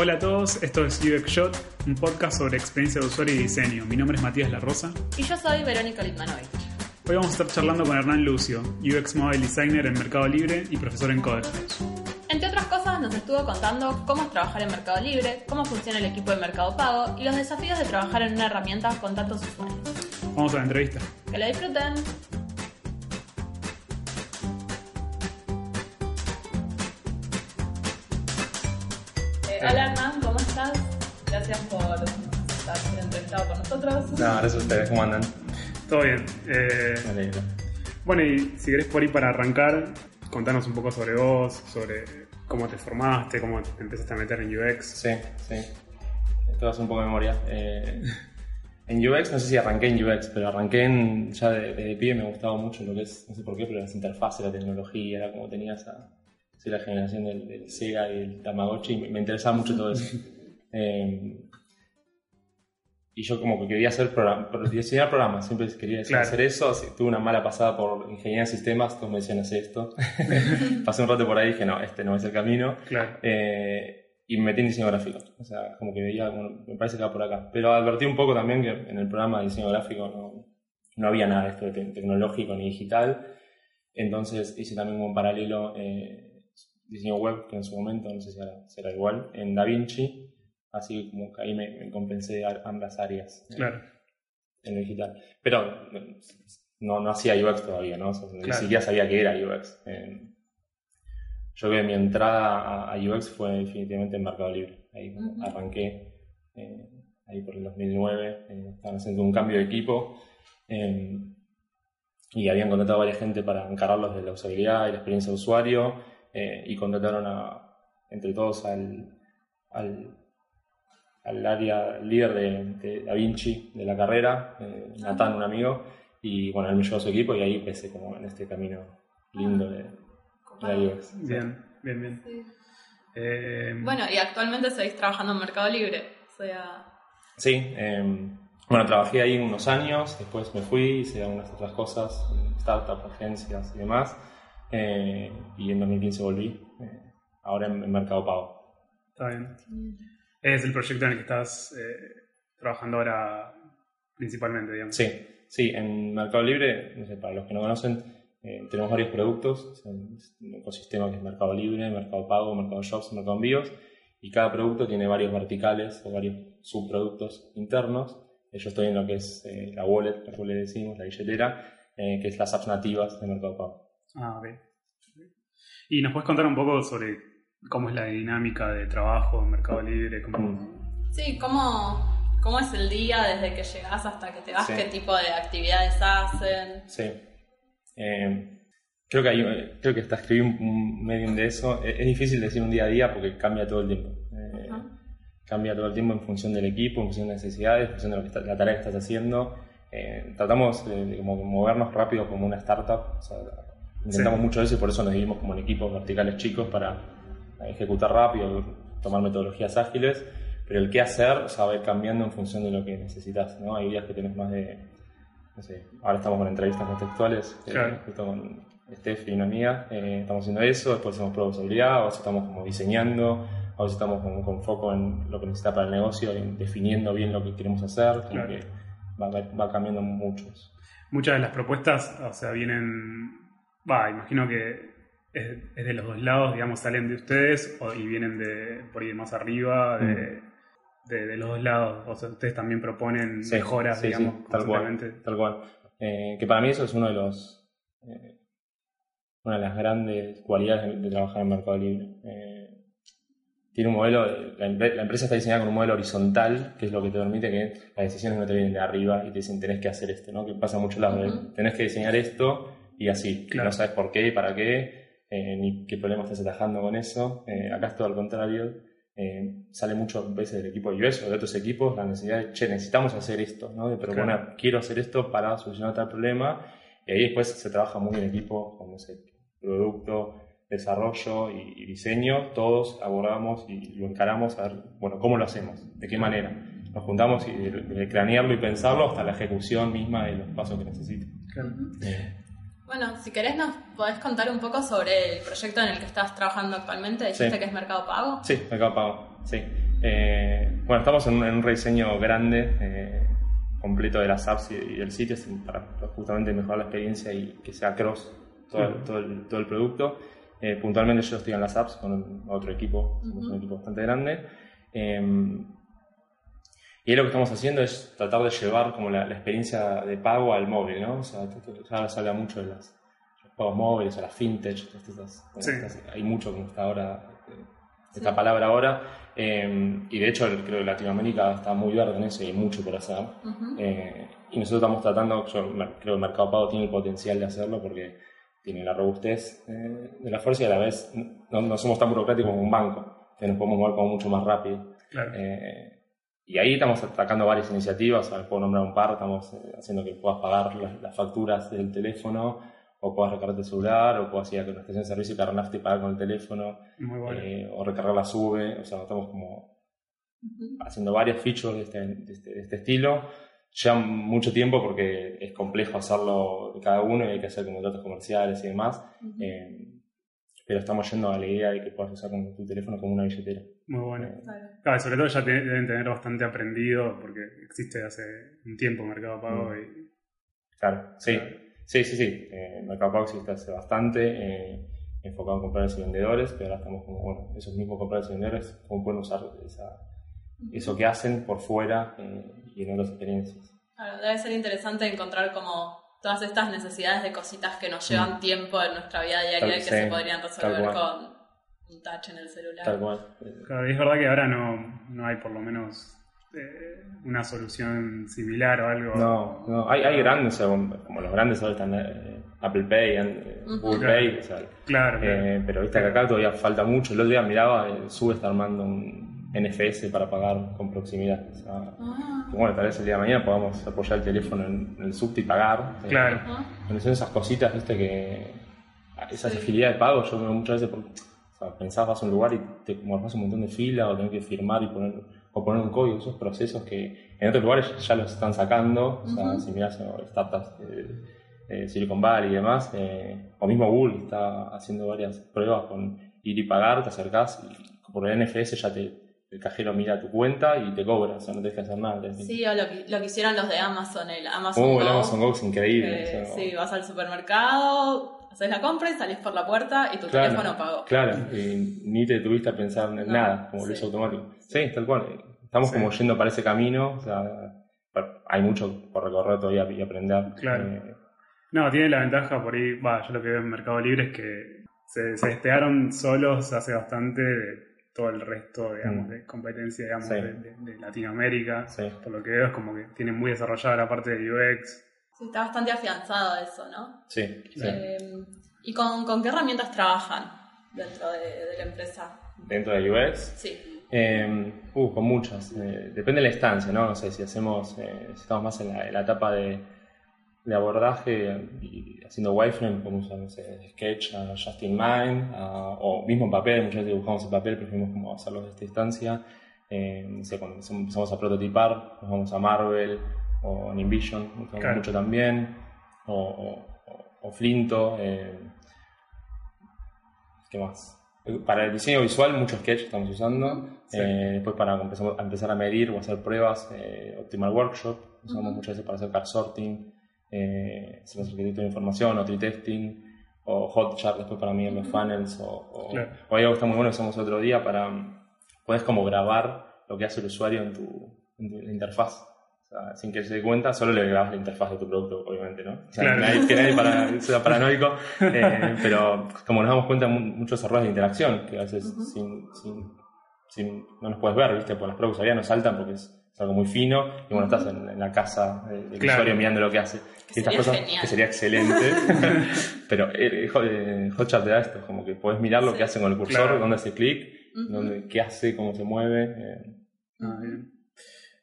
Hola a todos, esto es UX Shot, un podcast sobre experiencia de usuario y diseño. Mi nombre es Matías La Rosa. Y yo soy Verónica Litmanovich. Hoy vamos a estar charlando con Hernán Lucio, UX Mobile Designer en Mercado Libre y profesor en Codex. Entre otras cosas, nos estuvo contando cómo es trabajar en Mercado Libre, cómo funciona el equipo de Mercado Pago y los desafíos de trabajar en una herramienta con tantos usuarios. Vamos a la entrevista. Que la disfruten. Gracias por estar entrevistado con nosotros. No, gracias a ustedes, ¿cómo andan? Todo bien. Eh, Me alegro. bueno, y si querés por ahí para arrancar, contanos un poco sobre vos, sobre cómo te formaste, cómo te empezaste a meter en UX. Sí, sí. Esto hace un poco de memoria. Eh, en UX, no sé si arranqué en UX, pero arranqué en, ya de, de pibe me gustaba mucho lo que es, no sé por qué, pero las interfaces, la tecnología, era como tenía esa, sí, la generación del, del Sega y el Tamagotchi, me, me interesaba mucho todo eso. Eh, y yo como que quería hacer programa, diseñar programas, siempre quería Claro. hacer eso, así, tuve una mala pasada por ingeniería de sistemas, todos me decían hacer esto. Pasé un rato por ahí y dije, no, este no es el camino. Claro. Eh, y me metí en diseño gráfico. O sea, como que veía, bueno, me parece que va por acá. Pero advertí un poco también que en el programa de diseño gráfico no, no había nada de esto de te- tecnológico ni digital. Entonces hice también como paralelo eh, diseño web, que en su momento, no sé si será igual, en DaVinci. Así como que ahí me, me compensé ambas áreas Claro. en lo digital. Pero no, no hacía UX todavía, ¿no? O sea, Ni siquiera sabía que era UX. Eh, yo creo que mi entrada a, a UX fue definitivamente en Mercado Libre. Ahí arranqué, eh, ahí por el 2009, eh, estaban haciendo un cambio de equipo eh, y habían contratado a varias gente para encargarlos de la usabilidad y la experiencia de usuario eh, y contrataron a, entre todos al, al, al área líder de, de Da Vinci de la carrera, eh, Natán, un amigo, y bueno, él me llevó a su equipo y ahí empecé como en este camino lindo de, de la UX. Bien, bien, bien. Sí. Eh, Bueno, y actualmente seguís trabajando en Mercado Libre. O sea, Sí, eh, bueno, trabajé ahí unos años, después me fui, hice algunas otras cosas, startups, agencias y demás, eh, y en 2015 volví, eh, ahora en, en Mercado Pago. Está bien. Es el proyecto en el que estás eh, trabajando ahora principalmente, digamos. Sí, sí, en Mercado Libre, no sé, para los que no conocen, eh, tenemos varios productos, un ecosistema que es Mercado Libre, Mercado Pago, Mercado Shops, Mercado Envíos, y cada producto tiene varios verticales o varios subproductos internos. Eh, Yo estoy en lo que es eh, la wallet, cual le decimos, la billetera, que es las apps nativas de Mercado Pago. Ah, ok. Y nos puedes contar un poco sobre cómo es la dinámica de trabajo en Mercado Libre, cómo... sí, ¿cómo, ¿cómo es el día desde que llegás hasta que te vas? Sí. ¿Qué tipo de actividades hacen? Sí. Eh, creo que hay, creo que hasta escribí un, medium de eso. Es, difícil decir un día a día porque cambia todo el tiempo. Eh. Cambia todo el tiempo en función del equipo, en función de necesidades, en función de lo que está- la tarea que estás haciendo. Eh, tratamos de, de como movernos rápido como una startup. O sea, intentamos Sí. mucho eso y por eso nos dividimos como en equipos verticales chicos para ejecutar rápido, tomar metodologías ágiles. Pero el qué hacer o sea, va a ir cambiando en función de lo que necesitas. ¿no? Hay días que tenés más de no sé, ahora estamos con entrevistas contextuales, eh, Claro. justo con Steph y una amiga, eh, estamos haciendo eso, después hacemos pruebas de seguridad, a veces estamos como diseñando, a veces estamos como con foco en lo que necesita para el negocio, en definiendo bien lo que queremos hacer, Claro. que va, va- cambiando mucho. Muchas de las propuestas, o sea, vienen... Va, imagino que es, es de los dos lados, digamos, salen de ustedes o- y vienen de por ahí más arriba, de, de, de los dos lados. O sea, ustedes también proponen Sí, mejoras, sí, sí, digamos, tal cual, constantemente. tal cual. Eh, que para mí eso es uno de los eh, una de las grandes cualidades de, de trabajar en Mercado Libre. Eh, tiene un modelo, de- la, empre- la empresa está diseñada con un modelo horizontal, que es lo que te permite que las decisiones no te vienen de arriba y te dicen tenés que hacer esto, ¿no? Que pasa mucho lado de Ujú. tenés que diseñar esto y así, y Claro. no sabes por qué y para qué, eh, ni qué problema estás atajando con eso. Eh, acá es todo al contrario. Eh, sale mucho veces del equipo US o de otros equipos la necesidad de, che, necesitamos hacer esto, ¿no? De proponer, Claro. quiero hacer esto para solucionar tal problema. Y ahí después se trabaja muy en equipo, como no sé, producto, desarrollo y, y diseño, todos abordamos y lo encaramos a ver, bueno, ¿cómo lo hacemos? ¿De qué manera? Nos juntamos y de, de cranearlo y pensarlo hasta la ejecución misma de los pasos que necesite. Claro. Bueno, si querés nos podés contar un poco sobre el proyecto en el que estás trabajando actualmente. Dijiste Sí. que es Mercado Pago. Sí, Mercado Pago, sí. Eh, bueno, estamos en un, en un rediseño grande, eh, completo de las apps y, y del sitio para justamente mejorar la experiencia y que sea cross todo, el, Ujú. todo, el, todo el producto. Eh, puntualmente yo estoy en las apps con otro equipo, somos un equipo bastante grande. Y ahí lo que estamos haciendo es tratar de llevar como la, la experiencia de pago al móvil, ¿no? O sea, ya se habla mucho de las, los pagos móviles, o las fintech, todas estas- bueno, Sí. estas- hay mucho como está ahora, eh, esta Sí. palabra ahora, eh, y de hecho creo que Latinoamérica está muy verde en eso y hay mucho por hacer. Eh, y nosotros estamos tratando, yo creo que el Mercado Pago tiene el potencial de hacerlo porque tiene la robustez eh, de la fuerza y a la vez no, no somos tan burocráticos como un banco, que nos podemos mover como mucho más rápido. Claro. Eh, y ahí estamos atacando varias iniciativas, ver, puedo nombrar un par, estamos eh, haciendo que puedas pagar las, las facturas del teléfono, o puedas recargar el celular, o puedas ir a una estación de servicio y cargar nafta y pagar con el teléfono, Muy bueno. eh, o recargar la sube, o sea, estamos como haciendo varias features de este, de este, de este estilo. Lleva mucho tiempo porque es complejo hacerlo de cada uno y hay que hacer como datos comerciales y demás, eh, pero estamos yendo a la idea de que puedas usar con tu teléfono como una billetera. Muy bueno. Eh, Claro. Sobre todo ya te- deben tener bastante aprendido porque existe hace un tiempo Mercado Pago Mm. y Claro, sí, Claro. sí, sí, sí. Eh, Mercado Pago existe hace bastante, eh, enfocado en compradores y vendedores, pero ahora estamos como, bueno, esos mismos compradores y vendedores, cómo pueden usar esa- eso que hacen por fuera eh, y en otras experiencias. Claro, debe ser interesante encontrar como todas estas necesidades de cositas que nos llevan tiempo en nuestra vida diaria Tal- y que sí, se podrían resolver con un touch en el celular. Tal cual. Claro, y es verdad que ahora no, no hay por lo menos eh, una solución similar o algo. No, no, hay, hay grandes, o sea, como los grandes ahora están eh, Apple Pay, eh. Google Claro. Pay, o sea, Claro, claro. eh, pero viste que acá todavía falta mucho. El otro día miraba, eh, Sube está armando un NFS para pagar con proximidad. O sea, Ah, bueno, tal vez el día de mañana podamos apoyar el teléfono en, en el subte y pagar. Eh, Claro. ajá. Cuando son esas cositas, viste, que esa Sí. agilidad de pago, yo veo muchas veces, por, o sea, pensás, vas a un lugar y te morfás un montón de fila o tenés que firmar y poner, o poner un código, esos procesos que en otros lugares ya los están sacando, o sea, si mirás eh, startups de, de Silicon Valley y demás, eh, o mismo Google está haciendo varias pruebas con ir y pagar, te acercás y por el NFS ya te, el cajero mira tu cuenta y te cobra, o sea, no tenés que hacer nada. Sí, o lo que, lo que hicieron los de Amazon, el Amazon Uh, Go. el Amazon Go es increíble. que, o sea, sí, vas al supermercado, haces la compra y salís por la puerta y tu Claro, teléfono pagó. Claro, y ni te tuviste a pensar en No, nada, como lo sí. hizo automático. Sí, tal cual. Estamos Sí. como yendo para ese camino, o sea, hay mucho por recorrer todavía y aprender. Claro. Eh, No, tiene la ventaja por ahí, va, yo lo que veo en Mercado Libre es que se, se despegaron solos hace bastante de todo el resto, digamos, Mm. de competencia, digamos, Sí. de, de- de Latinoamérica. sí, Por lo que veo es como que tienen muy desarrollada la parte de UX. Sí, está bastante afianzado eso, ¿no? sí, sí. Eh, ¿Y con, con qué herramientas trabajan dentro de, de la empresa? Dentro de UX, Sí. eh, uh, con muchas. Eh, depende de la instancia, ¿no? No sé si hacemos, eh, si estamos más en la, en la etapa de, de abordaje y haciendo wireframe, como sé, Sketch, a Just in Mind, a- o mismo en papel, muchas veces dibujamos en papel, preferimos como hacerlo desde esta instancia. Eh, no sé, cuando empezamos a prototipar, nos vamos a Marvel o en InVision, usamos Claro. mucho también, o, o- o- o Flinto. eh, ¿Qué más? Para el diseño visual, mucho Sketch estamos usando. Sí. Eh, después para empezar a medir o hacer pruebas, eh, Optimal Workshop, usamos muchas veces para hacer card sorting, eh, hacemos arquitectura de información, o tree testing, o Hotjar después para medir los Ujú. funnels, o, o, Claro. o hay algo que está muy bueno que hacemos otro día para, puedes como grabar lo que hace el usuario en tu, en tu interfaz. O sea, sin que se dé cuenta, solo le grabas la interfaz de tu producto, obviamente, ¿no? O sea, Claro. que nadie, que nadie para- sea paranoico, eh, pero como nos damos cuenta muchos errores de interacción, que a veces Ujú. sin, sin, sin- no nos puedes ver, ¿viste? Por las productos todavía no saltan porque es, es algo muy fino, y bueno, estás en, en la casa del del Claro. usuario mirando lo que hace. Que Y estas cosas, genial. que sería excelente, pero eh, Hot- eh, Hotjar te da esto, como que puedes mirar lo Sí. que hacen con el cursor, Claro. dónde hace clic, Ujú. dónde, qué hace, cómo se mueve. eh, Ah, bien.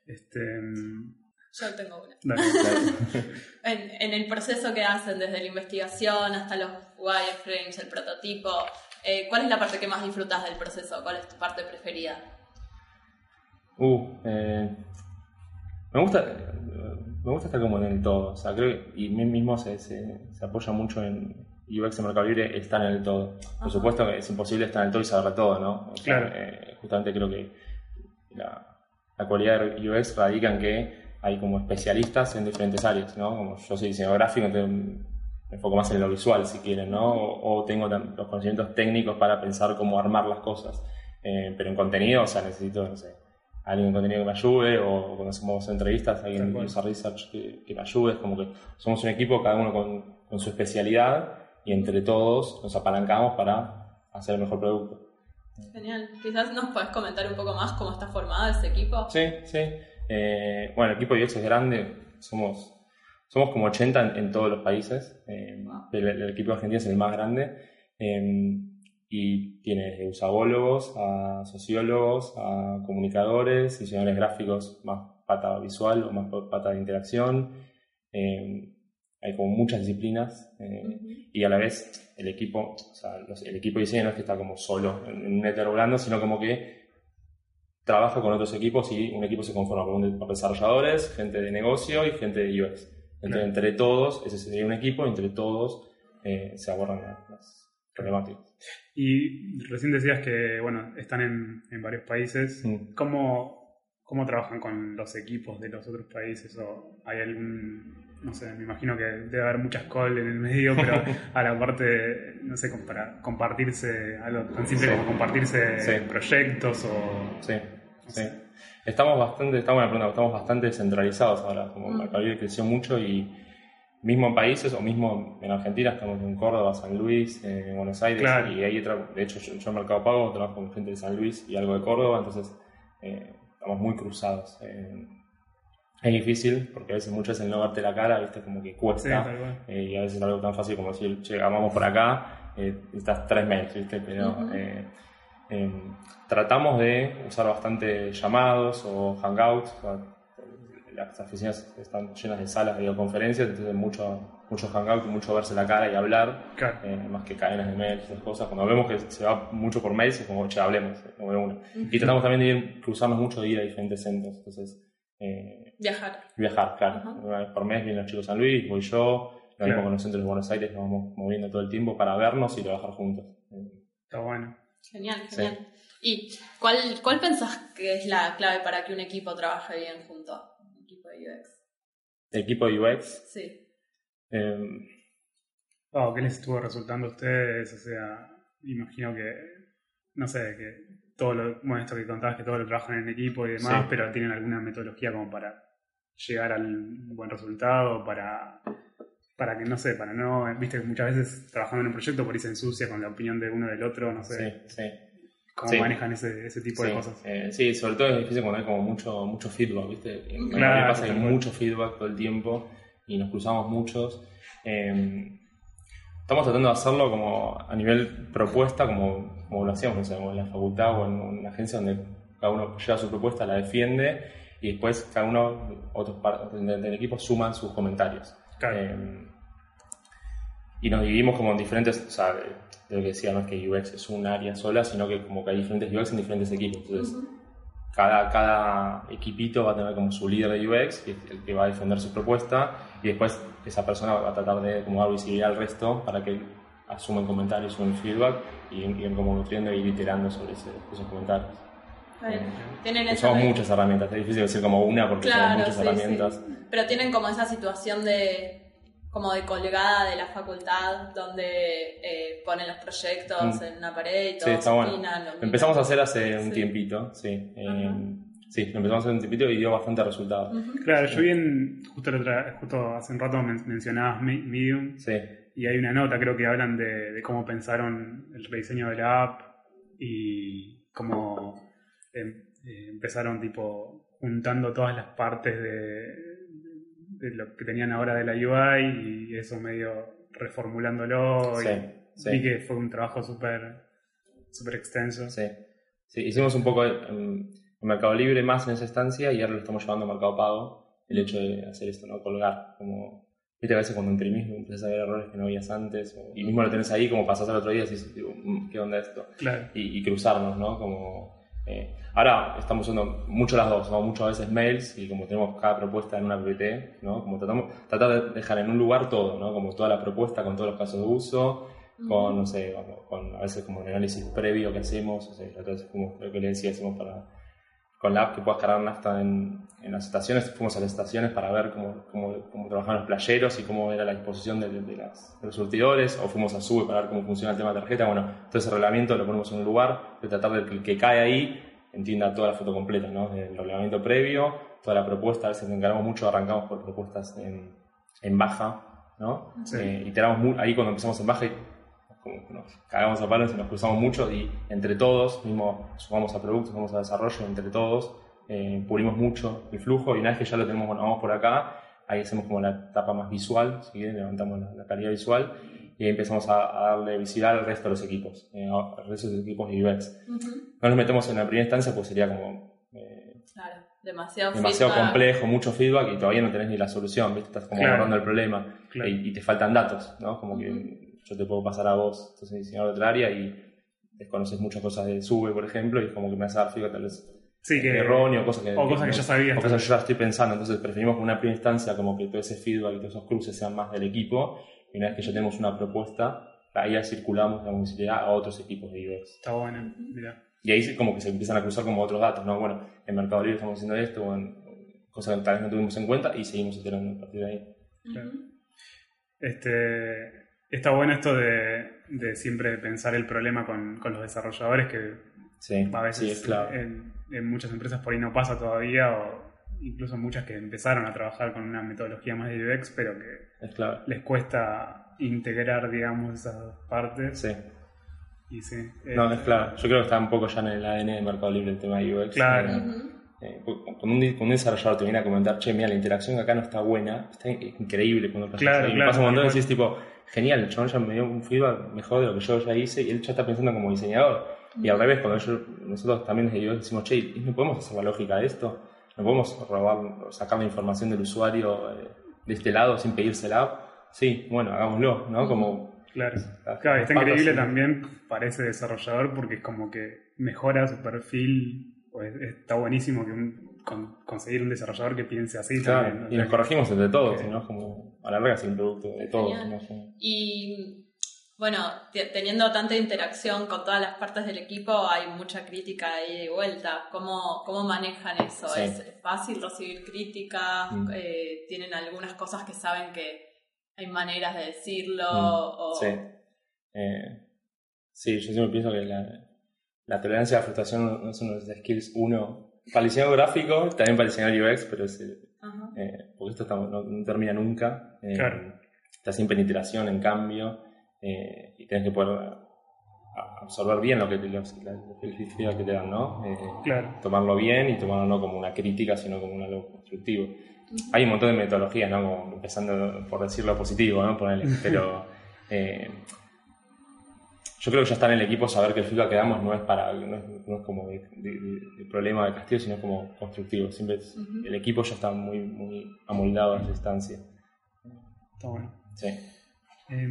Este, mm, Yo tengo una. dale. claro. En, en el proceso que hacen, desde la investigación hasta los wireframes, el prototipo, eh, ¿cuál es la parte que más disfrutas del proceso? ¿Cuál es tu parte preferida? Uh, eh, me gusta me gusta estar como en el todo, o sea, creo que, y mí mismo se, se, se apoya mucho en UX en Mercado Libre estar en el todo. Por Ajá. supuesto que es imposible estar en el todo y saber todo, ¿no? O sea, Claro. eh, justamente creo que la, la cualidad de UX radica en que hay como especialistas en diferentes áreas, ¿no? Como yo soy diseñador gráfico, entonces me enfoco más en lo visual, si quieren, ¿no? O, o tengo los conocimientos técnicos para pensar cómo armar las cosas. Eh, pero en contenido, o sea, necesito, no sé, alguien en contenido que me ayude, o cuando hacemos entrevistas, alguien en user research que, que, me ayude. Es como que somos un equipo, cada uno con, con su especialidad, y entre todos nos apalancamos para hacer el mejor producto. Genial. Quizás nos puedes comentar un poco más cómo está formado ese equipo. Sí, sí. Eh, bueno, el equipo de UX es grande, somos, somos como 80 en, todos los países. Eh, el, equipo de Argentina es el más grande eh, y tiene desde usabólogos a sociólogos, a comunicadores, diseñadores gráficos más pata visual o más pata de interacción. hay como muchas disciplinas y a la vez el equipo, o sea, el equipo de diseño no es que está como solo en, un éter volando, sino como que trabaja con otros equipos y un equipo se conforma por desarrolladores, gente de negocio y gente de UX. Entonces, entre todos, ese sería un equipo, entre todos eh, se abordan las problemáticas. Y recién decías que, bueno, están en, en varios países. Mm. ¿Cómo, ¿Cómo trabajan con los equipos de los otros países? ¿O hay algún no sé, me imagino que debe haber muchas calls en el medio, pero a la parte, no sé, para compartirse algo tan simple como compartirse proyectos o... Sí, sí. Estamos bastante, estamos, estamos bastante centralizados ahora, como mm. Mercado Libre creció mucho y mismo en países o mismo en Argentina, estamos en Córdoba, San Luis, en Buenos Aires y ahí de hecho yo, en Mercado Pago trabajo con gente de San Luis y algo de Córdoba, entonces eh, estamos muy cruzados es difícil, porque a veces muchas veces el no verte la cara, viste, como que cuesta. Eh, y a veces es algo tan fácil como decir, che, vamos por acá, eh, estás tres meses, viste, pero eh, tratamos de usar bastante llamados o hangouts. Las oficinas están llenas de salas de videoconferencias, entonces mucho, mucho hangout y mucho verse la cara y hablar, más que cadenas de mails y esas cosas. Cuando vemos que se va mucho por mails, es como, che, hablemos, como Y tratamos también de ir, cruzarnos mucho de ir a diferentes centros. Entonces, eh, viajar. Viajar, claro. Una vez por mes vienen los chicos a San Luis, voy yo, lo mismo con los centros de Buenos Aires, nos vamos moviendo todo el tiempo para vernos y trabajar juntos. Está bueno. Genial, genial. ¿Y cuál, cuál pensás que es la clave para que un equipo trabaje bien junto? UX. ¿El equipo de UX? Sí. Oh, ¿Qué les estuvo resultando a ustedes? O sea, imagino que, no sé, que todo lo, bueno, esto que contabas que todo lo trabajan en equipo y demás, pero tienen alguna metodología como para llegar al buen resultado, para, para que, no sé, para no, viste que muchas veces trabajando en un proyecto por ahí se ensucia con la opinión de uno del otro, no sé. Sí, sí. ¿Cómo manejan ese, ese tipo de cosas? Eh, sí, sobre todo es difícil cuando hay como mucho, mucho feedback, ¿viste? Claro, pasa que hay mucho feedback todo el tiempo y nos cruzamos muchos. Eh, estamos tratando de hacerlo como a nivel propuesta, como, como lo hacíamos en la facultad o en una agencia donde cada uno lleva su propuesta, la defiende y después cada uno, otros partes del equipo suman sus comentarios. Eh, y nos dividimos como en diferentes, o sea, de, lo que decía, no es que UX es un área sola, sino que como que hay diferentes UX en diferentes equipos. Entonces, cada, cada equipito va a tener como su líder de UX, el que va a defender su propuesta, y después esa persona va a tratar de como dar visibilidad al resto para que asumen comentarios, asumen feedback y ir como nutriendo y iterando sobre esos comentarios. tienen son muchas herramientas, es difícil decir como una porque son muchas herramientas. Pero tienen como esa situación de como de colgada de la facultad donde eh, ponen los proyectos mm. en una pared y todo sí, está bueno. Empezamos a hacer hace un tiempito, sí. Eh, sí, empezamos a hacer un tiempito y dio bastante resultado. Claro, yo vi en, justo, justo hace un rato mencionabas Medium. Sí. Y hay una nota, creo que hablan de, cómo pensaron el rediseño de la app y cómo em, eh, empezaron tipo juntando todas las partes de de lo que tenían ahora de la UI y eso medio reformulándolo. y Vi que fue un trabajo súper super extenso. Sí. sí, hicimos un poco en, Mercado Libre más en esa estancia y ahora lo estamos llevando a Mercado Pago. El hecho de hacer esto, ¿no? Colgar. Como, viste, a veces cuando imprimís empiezas a ver errores que no veías antes. y mismo lo tenés ahí, como pasás al otro día y dices, mm, ¿qué onda esto? Claro. Y, y cruzarnos, ¿no? Como eh, ahora estamos usando mucho las dos, ¿no? muchas veces mails y como tenemos cada propuesta en una PPT, ¿no? como tratamos, tratar de dejar en un lugar todo, ¿no? como toda la propuesta con todos los casos de uso, con, no sé, con, a veces como el análisis previo que hacemos, o sea, como lo que le decía, hacemos para con la app que puedas cargar nafta en, en las estaciones, fuimos a las estaciones para ver cómo, cómo, cómo trabajaban los playeros y cómo era la disposición de, de, las, de, los surtidores, o fuimos a SUBE para ver cómo funciona el tema de tarjeta. Bueno, todo ese reglamento lo ponemos en un lugar, de tratar de que el que cae ahí entienda toda la foto completa, ¿no? El reglamento previo, toda la propuesta, a veces nos encargamos mucho, arrancamos por propuestas en, en baja, ¿no? Sí. Eh, iteramos muy, ahí cuando empezamos en baja, como que nos cagamos a palos y nos cruzamos mucho y entre todos, mismo sumamos a productos, sumamos a desarrollo, entre todos, eh, pulimos mucho el flujo y una vez que ya lo tenemos, bueno, vamos por acá, ahí hacemos como la etapa más visual, si quieren, levantamos la, la, calidad visual y ahí empezamos a, a, darle visibilidad al resto de los equipos, eh, al resto de los equipos de UX. Uh -huh. No nos metemos en la primera instancia, pues sería como... Eh, claro, demasiado, demasiado complejo, mucho feedback y todavía no tenés ni la solución, ¿viste? estás como claro. agarrando el problema claro. y, y, te faltan datos, ¿no? Como que uh -huh. Yo te puedo pasar a vos, entonces diseñador de otra área y desconoces muchas cosas de SUBE, por ejemplo, y es como que me a dar feedback tal vez sí, que, erróneo, cosas que, o cosas que, que ya sabías. O cosas que yo ya estoy pensando, entonces preferimos una primera instancia como que todo ese feedback y todos esos cruces sean más del equipo, y una vez que ya tenemos una propuesta, ahí ya circulamos la visibilidad a otros equipos de UX. Está bueno, mira. Y ahí como que se empiezan a cruzar como otros datos, ¿no? Bueno, en Mercado Libre estamos haciendo esto, o en cosas que tal vez no tuvimos en cuenta, y seguimos iterando a partir de ahí. Claro. Este, está bueno esto de, de siempre pensar el problema con, con los desarrolladores, que sí, a veces sí, es claro. en, en, muchas empresas por ahí no pasa todavía, o incluso muchas que empezaron a trabajar con una metodología más de UX, pero que es claro. les cuesta integrar, digamos, esas dos partes. Sí. Y sí. No, es claro. Yo creo que está un poco ya en el ADN de Mercado Libre el tema de UX. Claro. Eh, eh, cuando, un, cuando un desarrollador te viene a comentar, che, mira, la interacción acá no está buena, está increíble cuando pasa claro, y claro, pasa y decís tipo, genial, el chabón ya me dio un feedback mejor de lo que yo ya hice y él ya está pensando como diseñador. Y al revés, cuando yo, nosotros también UX decimos, che, ¿no podemos hacer la lógica de esto? ¿No podemos robar, sacar la información del usuario eh, de este lado sin pedírsela? Sí, bueno, hagámoslo, ¿no? Como Claro, claro está increíble también para ese desarrollador porque es como que mejora su perfil, pues está buenísimo que un, con, conseguir un desarrollador que piense así claro, también. ¿no? Y nos corregimos entre todos, okay. ¿no? Como a la larga es un producto de todos. ¿no? Y bueno, teniendo tanta interacción con todas las partes del equipo, hay mucha crítica ahí de vuelta. ¿Cómo, cómo manejan eso? Sí. ¿Es fácil recibir críticas? Mm. Eh, ¿Tienen algunas cosas que saben que hay maneras de decirlo. Mm, o... Sí. Eh, sí, yo siempre pienso que la, la tolerancia a la frustración no es uno de los skills uno. Para el diseño gráfico, también para el diseño UX, pero es, eh, porque esto está, no, no, termina nunca. Eh, claro. Está siempre en iteración, en cambio, eh, y tienes que poder absorber bien lo que, te, el feedback que te dan, ¿no? claro. Tomarlo bien y tomarlo no como una crítica, sino como algo constructivo hay un montón de metodologías, ¿no? Como empezando por decirlo positivo, ¿no? Ponerle, pero eh, yo creo que ya está en el equipo saber que el feedback que damos no es para no es, no es como de, de, de, problema de castigo, sino como constructivo. Siempre es, uh -huh. el equipo ya está muy, muy amoldado a esa distancia. Está bueno. Sí. Eh,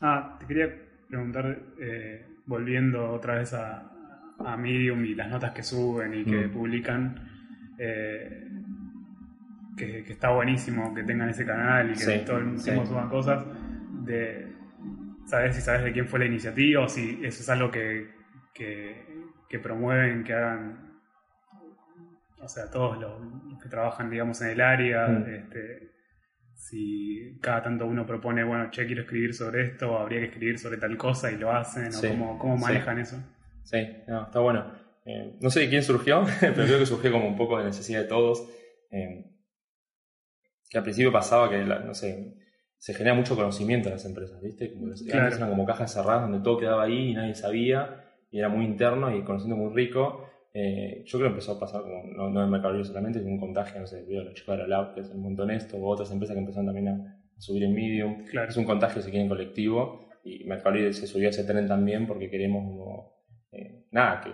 ah, te quería preguntar, eh, volviendo otra vez a, a Medium y las notas que suben y que mm. publican. Eh, que, que, está buenísimo que tengan ese canal y que sí, todo el tiempo sí. suban cosas. De saber si sabes de quién fue la iniciativa o si eso es algo que, que, que promueven, que hagan, o sea, todos los, los, que trabajan, digamos, en el área. Mm. Este, si cada tanto uno propone, bueno, che, quiero escribir sobre esto, o habría que escribir sobre tal cosa y lo hacen, sí, o cómo, cómo manejan eso. Sí, no, está bueno. Eh, no sé de quién surgió, pero creo que surgió como un poco de necesidad de todos. Eh, que al principio pasaba que, la, no sé, se genera mucho conocimiento en las empresas, ¿viste? Como las, claro. eran como cajas cerradas donde todo quedaba ahí y nadie sabía, y era muy interno y conociendo muy rico. Eh, yo creo que empezó a pasar como, no, no en Mercado Libre solamente, sino un contagio, no sé, veo los chicos de la Lab, que es un montón esto, o otras empresas que empezaron también a, a subir en Medium. Claro. Es un contagio, si quieren, colectivo, y Mercado Libre se subió a ese tren también porque queremos como, eh, nada, que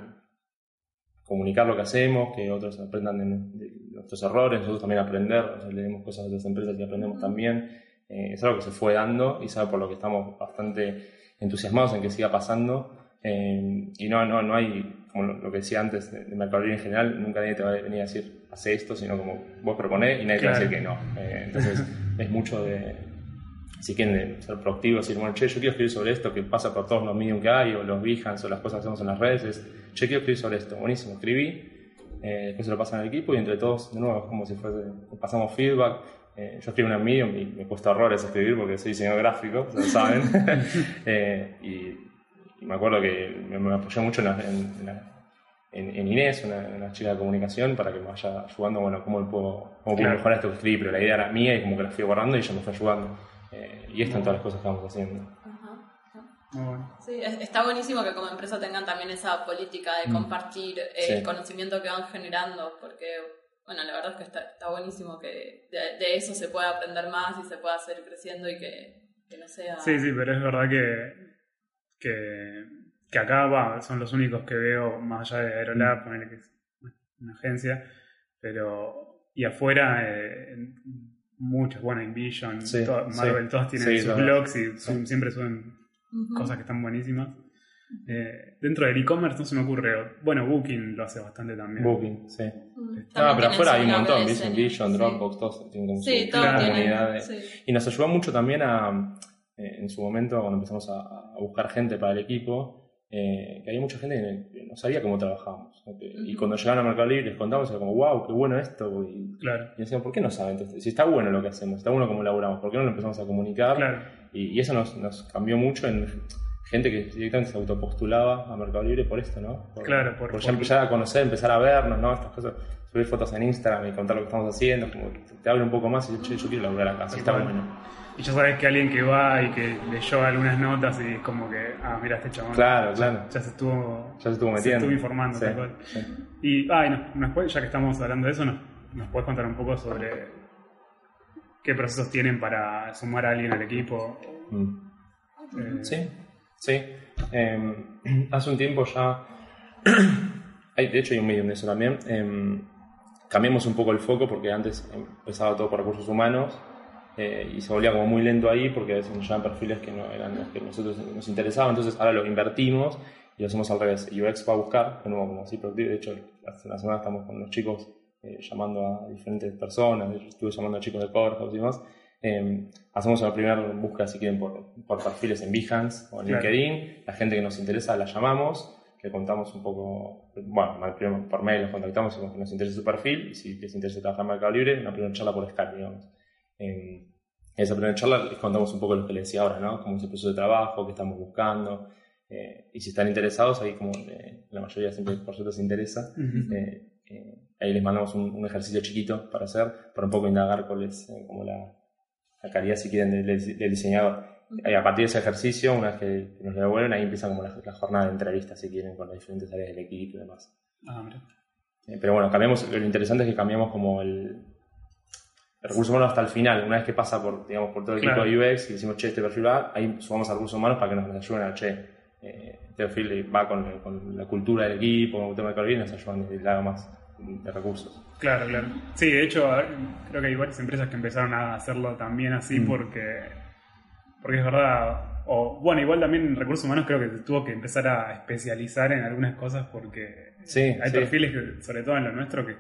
comunicar lo que hacemos, que otros aprendan de, de nuestros errores, nosotros también aprender, o sea, leemos cosas de otras empresas y aprendemos también. Eh, es algo que se fue dando y es algo por lo que estamos bastante entusiasmados en que siga pasando. Eh, y no, no, no hay, como lo que decía antes de, de Mercado en general, nunca nadie te va a venir a decir, hace esto, sino como vos proponés y nadie claro. te va a decir que no. Eh, entonces es mucho de, si quieren ser proactivos decir, bueno, che, yo quiero escribir sobre esto que pasa por todos los medios que hay, o los Behance, o las cosas que hacemos en las redes, es, che, quiero escribir sobre esto. Buenísimo, escribí, eh, después se lo pasan al equipo y entre todos, de nuevo, como si fuese, pasamos feedback. Eh, yo escribo en Medium y me cuesta horrores escribir porque soy diseñador gráfico, lo saben. Eh, y, me acuerdo que me, apoyé mucho en, Inés, una, chica de comunicación, para que me vaya ayudando, bueno, cómo puedo, cómo puedo mejorar esto que escribí, pero la idea era mía y como que la fui guardando y ella me fue ayudando. Eh, y esto en todas las cosas que vamos haciendo. Sí, está buenísimo que como empresa tengan también esa política de mm. compartir el conocimiento que van generando, porque, bueno, la verdad es que está, está buenísimo que de, eso se pueda aprender más y se pueda seguir creciendo y que, no sea... Sí, sí, pero es verdad que, que, acá va, son los únicos que veo, más allá de Aerolab, mm. que es una agencia, pero... Y afuera... Eh, muchos, bueno, Envision, Marvel, todos tienen sus blogs y siempre suben cosas que están buenísimas. Eh, dentro del e-commerce no se me ocurre. Bueno, Booking lo hace bastante también. Booking, sí. Mm. Ah, pero afuera hay un montón, Envision, Dropbox, todos tienen como sí, su comunidad. Y nos ayudó mucho también a, eh, en su momento, cuando empezamos a, a buscar gente para el equipo, eh, que había mucha gente que no sabía cómo trabajábamos. Y cuando llegaban a Mercado Libre les contamos, era como, wow, qué bueno esto. Y, claro. y decíamos, ¿por qué no saben? Entonces, si está bueno lo que hacemos, está bueno cómo laburamos, ¿por qué no lo empezamos a comunicar? Y, eso nos, nos, cambió mucho en gente que directamente se autopostulaba a Mercado Libre por esto, ¿no? Por, claro, por, ya empezar a conocer, empezar a vernos, ¿no? Estas cosas, subir fotos en Instagram y contar lo que estamos haciendo, como te abre un poco más y yo, yo quiero laburar acá, así está bueno. Y ya sabes que alguien que va y que leyó algunas notas y es como que, ah, mira este chabón. Claro, claro. Ya se estuvo, ya se estuvo metiendo. Se estuvo informando. Y, ah, no, ya que estamos hablando de eso, ¿nos, ¿nos puedes contar un poco sobre qué procesos tienen para sumar a alguien al equipo? Mm. Eh, sí, sí. Em, hace un tiempo ya, hay, de hecho hay un medio de eso también, em, cambiamos un poco el foco porque antes empezaba todo por recursos humanos eh, y se volvía como muy lento ahí porque a veces nos perfiles que no eran los que nosotros nos interesaban, entonces ahora lo invertimos y lo hacemos al revés. UX va a buscar, de nuevo como así productivo, de hecho la semana estamos con los chicos eh, llamando a diferentes personas, yo estuve llamando a chicos de Corehouse y demás, eh, hacemos la primera búsqueda si quieren por, por, perfiles en Behance o en LinkedIn, la gente que nos interesa la llamamos, le contamos un poco, bueno, por mail los contactamos, si nos interesa su perfil y si les interesa trabajar en Mercado Libre, una primera charla por Skype, digamos. En esa primera charla les contamos un poco lo que les decía ahora, ¿no? Cómo es el proceso de trabajo, qué estamos buscando. Eh, y si están interesados, ahí como eh, la mayoría siempre por suerte se interesa, eh, ahí les mandamos un, ejercicio chiquito para hacer, para un poco indagar cuál es como la, la, calidad, si quieren, del, diseñador. Y a partir de ese ejercicio, una vez que nos lo devuelven, ahí empieza como la, jornada de entrevistas, si quieren, con las diferentes áreas del equipo y demás. Ah, pero bueno, cambiamos, lo interesante es que cambiamos como el, el recurso humano hasta el final, una vez que pasa por, digamos, por todo el equipo de UX y decimos, che, este perfil va, ahí sumamos a recursos humanos para que nos, ayuden a, che, eh, este perfil va con, con, la cultura del equipo, con el tema de calidad y nos ayudan y le más de recursos. Claro, claro. Sí, de hecho, creo que hay varias empresas que empezaron a hacerlo también así mm. porque, porque es verdad, o bueno, igual también en recursos humanos creo que tuvo que empezar a especializar en algunas cosas porque hay perfiles, que, sobre todo en lo nuestro, que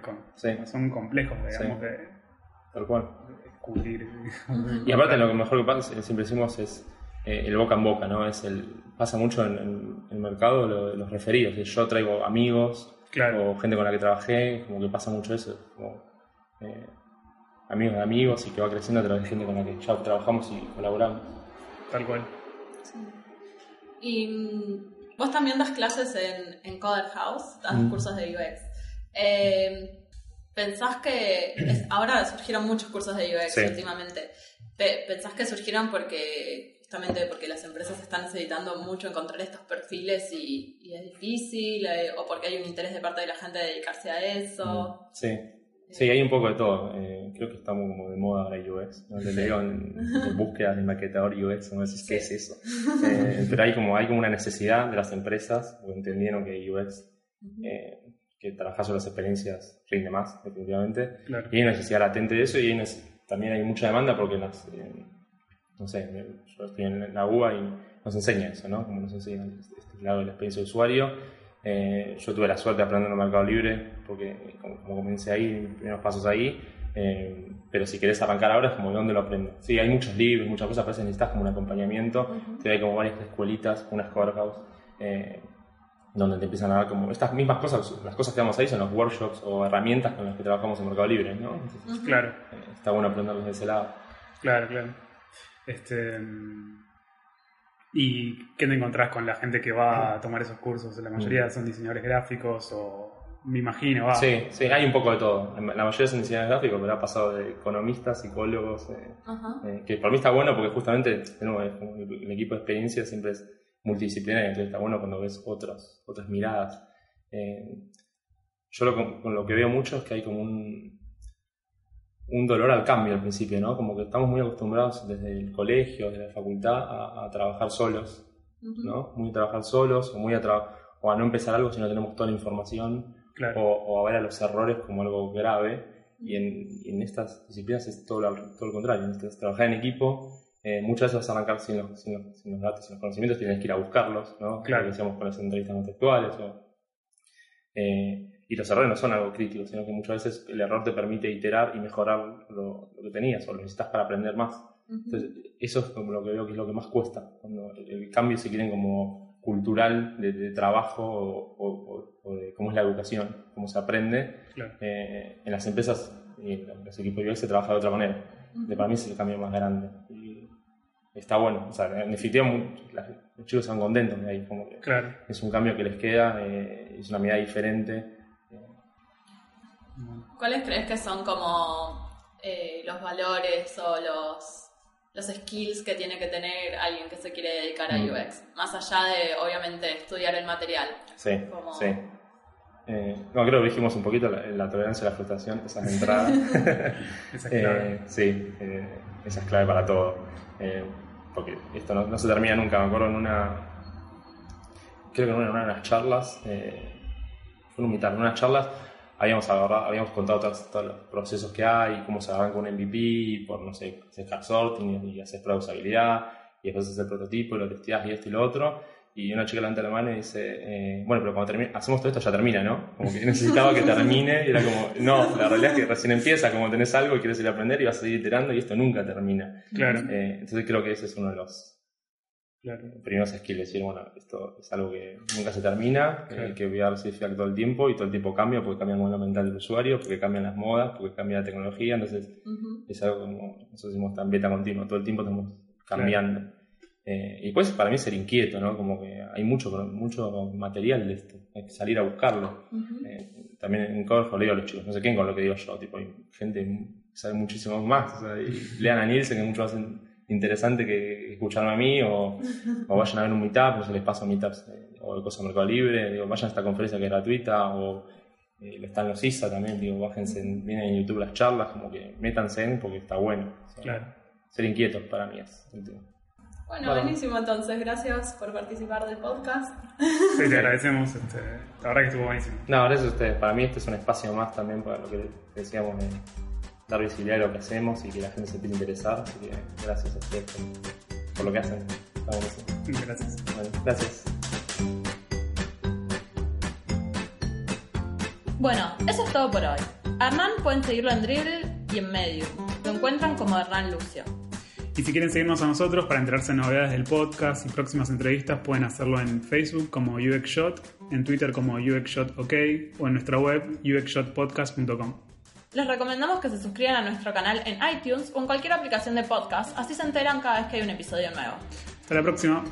son complejos, digamos, de Tal cual. Y aparte lo que mejor que pasa, siempre decimos, es eh, el boca en boca, ¿no? Es el, pasa mucho en, el mercado lo, los referidos. Yo traigo amigos o gente con la que trabajé, como que pasa mucho eso. Como, eh, amigos de amigos y que va creciendo a través de gente con la que ya trabajamos y colaboramos. Tal cual. Y mm, vos también das clases en, en Coder House, das mm. cursos de UX. Eh, ¿Pensás que ahora surgieron muchos cursos de UX últimamente? ¿Pensás que surgieron porque justamente porque las empresas están necesitando mucho encontrar estos perfiles y, es difícil eh, o porque hay un interés de parte de la gente de dedicarse a eso? Mm, sí. Sí, hay un poco de todo. Eh, creo que estamos como de moda ahora UX. ¿no? Le leo en, búsquedas de maquetador UX, no sé qué es eso. Eh, pero hay como, hay como una necesidad de las empresas, o entendieron que UX que trabajar sobre las experiencias rinde más, definitivamente. Y hay necesidad latente de eso y también hay mucha demanda porque las, eh, no sé, yo estoy en la UBA y nos enseña eso, ¿no? Como nos enseña este, lado de la experiencia de usuario. Eh, yo tuve la suerte de aprender en el mercado libre porque, como, comencé ahí, primeros pasos ahí, Eh, pero si querés arrancar ahora es como de dónde lo aprendes. Sí, hay muchos libros, muchas cosas, pero a veces necesitas como un acompañamiento. Hay como varias escuelitas, unas courthouse, eh, donde te empiezan a dar como estas mismas cosas, las cosas que vamos ahí son los workshops o herramientas con las que trabajamos en Mercado Libre, ¿no? claro. Eh, está bueno aprenderlos de ese lado. Claro, claro. Este, ¿Y qué te encontrás con la gente que va a tomar esos cursos? La mayoría son diseñadores gráficos o me imagino, va. Sí, sí, hay un poco de todo. La mayoría son diseñadores gráficos, pero ha pasado de economistas, psicólogos, eh, eh, que para mí está bueno porque justamente el equipo de experiencia siempre es multidisciplinario, entonces está bueno cuando ves otras, otras miradas. Eh, yo lo, con lo que veo mucho es que hay como un, un dolor al cambio al principio, ¿no? Como que estamos muy acostumbrados desde el colegio, desde la facultad, a, trabajar solos, ¿no? Muy a trabajar solos o, muy a o a no empezar algo si no tenemos toda la información o, a ver a los errores como algo grave. Y en, estas disciplinas es todo lo, todo lo contrario. trabajar en equipo, eh, muchas veces vas a arrancar sin los, sin, datos, sin los conocimientos, tienes que ir a buscarlos, ¿no? Claro. Lo decíamos con las entrevistas contextuales. Eh, y los errores no son algo crítico, sino que muchas veces el error te permite iterar y mejorar lo, que tenías o lo necesitas para aprender más. Entonces, eso es como lo que veo que es lo que más cuesta. Cuando el, cambio se quiere como cultural de, trabajo o, de cómo es la educación, cómo se aprende. Eh, en las empresas y en los equipos de se trabaja de otra manera. de, para mí es el cambio más grande. Y está bueno. O sea, en definitiva, los chicos están contentos de ahí. Como Es un cambio que les queda, eh, es una mirada diferente. ¿Cuáles crees que son como eh, los valores o los los skills que tiene que tener alguien que se quiere dedicar a mm. UX, más allá de, obviamente, estudiar el material. Sí, sí. Eh, no, creo que dijimos un poquito la, tolerancia a la frustración, esa es entrada. esa es clave. Eh, sí, eh, esa es clave para todo. porque esto no, se termina nunca. Me acuerdo en una. Creo que en una, de las charlas. fue un mitad, en unas charlas habíamos, habíamos contado todos, los procesos que hay, cómo se arranca un MVP, por, no sé, hacer hard sorting y, hacer prueba de usabilidad, y después hacer el prototipo, y lo testeas y esto y lo otro. Y una chica levanta la mano y dice, eh, bueno, pero cuando termine, hacemos todo esto ya termina, ¿no? Como que necesitaba que termine y era como, no, la realidad es que recién empieza, como tenés algo y quieres ir a aprender y vas a seguir iterando y esto nunca termina. Claro. Eh, entonces creo que ese es uno de los, Claro. Primero es skill, decir, bueno, esto es algo que nunca se termina, que voy a recibir feedback todo el tiempo y todo el tiempo cambia porque cambia el mundo mental del usuario, porque cambian las modas, porque cambia la tecnología, entonces es algo como, nosotros decimos tan beta continuo, todo el tiempo estamos cambiando. Eh, y pues para mí ser inquieto, ¿no? Como que hay mucho, mucho material de esto, hay que salir a buscarlo. Eh, también en Corjo le digo a los chicos, no sé quién con lo que digo yo, tipo, hay gente que sabe muchísimo más, o sea, y lean a Nielsen que mucho más interesante que escucharme a mí o, o vayan a ver un meetup, o se les paso meetups eh, o de cosas de Mercado Libre, digo, vayan a esta conferencia que es gratuita o eh, están los ISA también, digo, bájense, vienen en YouTube las charlas, como que métanse en porque está bueno. claro. Ser inquietos para mí es Bueno, buenísimo entonces, gracias por participar del podcast. Sí, te agradecemos, este, la verdad que estuvo buenísimo. No, gracias a ustedes, para mí este es un espacio más también para lo que decíamos de dar visibilidad a lo que hacemos y que la gente se pueda interesar. Así que gracias a ustedes por, lo que hacen. Gracias. Bueno, gracias. Bueno, eso es todo por hoy. Hernán pueden seguirlo en Dribble y en Medium. Lo encuentran como Hernán Lucio. Y si quieren seguirnos a nosotros para enterarse de novedades del podcast y próximas entrevistas, pueden hacerlo en Facebook como UXShot, en Twitter como UXShotOK o en nuestra web uxshotpodcast.com. Les recomendamos que se suscriban a nuestro canal en iTunes o en cualquier aplicación de podcast, así se enteran cada vez que hay un episodio nuevo. Hasta la próxima.